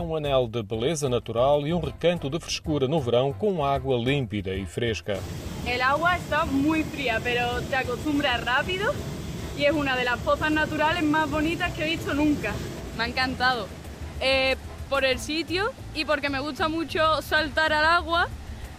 um anel de beleza natural e um recanto de frescura no verão com água límpida e fresca. El agua está muy fría, pero te acostumbras rápido y es una de las pozas naturales bonitas que he visto nunca. Me ha encantado. Eh, por el sitio y porque me gusta mucho saltar al agua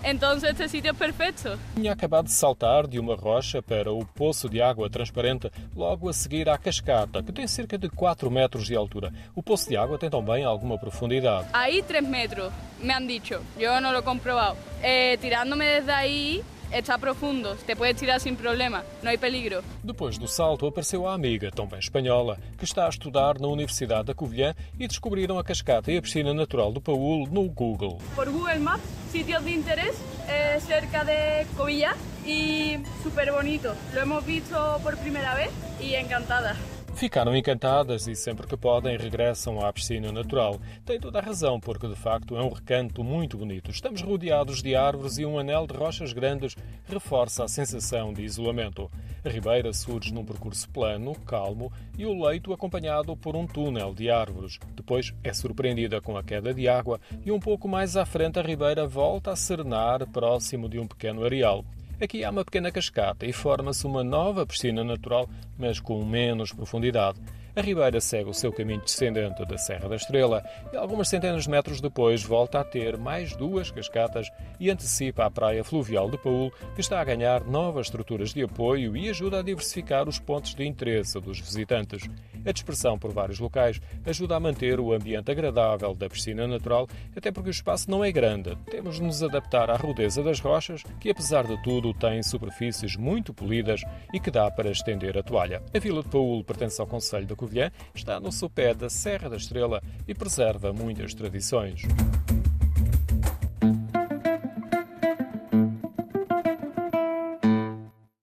Então este sítio é perfeito. Tinha acabado de saltar de uma rocha para o poço de água transparente, logo a seguir à cascata, que tem cerca de 4 metros de altura. O poço de água tem também alguma profundidade. Aí 3 metros, me han dicho. Eu não lo he comprobado. Eh, tirándome desde aí, está profundo, te puedes tirar sem problema, não há peligro. Depois do salto, apareceu a amiga, também espanhola, que está a estudar na Universidade da Covilhã e descobriram a cascata e a piscina natural do Paúl no Google. Por Google Maps, sitios de interés eh, cerca de Covilla e super bonito. Lo hemos visto por primeira vez e encantada. Ficaram encantadas e sempre que podem regressam à piscina natural. Tem toda a razão, porque de facto é um recanto muito bonito. Estamos rodeados de árvores e um anel de rochas grandes reforça a sensação de isolamento. A ribeira surge num percurso plano, calmo e o leito acompanhado por um túnel de árvores. Depois é surpreendida com a queda de água e um pouco mais à frente a ribeira volta a serenar próximo de um pequeno areal. Aqui há uma pequena cascata e forma-se uma nova piscina natural, mas com menos profundidade. A ribeira segue o seu caminho descendente da Serra da Estrela e algumas centenas de metros depois volta a ter mais duas cascatas e antecipa a praia fluvial de Paúl, que está a ganhar novas estruturas de apoio e ajuda a diversificar os pontos de interesse dos visitantes. A dispersão por vários locais ajuda a manter o ambiente agradável da piscina natural, até porque o espaço não é grande. Temos de nos adaptar à rudeza das rochas, que apesar de tudo têm superfícies muito polidas e que dá para estender a toalha. A Vila de Paúl pertence ao Conselho da Covilhã está no sopé da Serra da Estrela e preserva muitas tradições.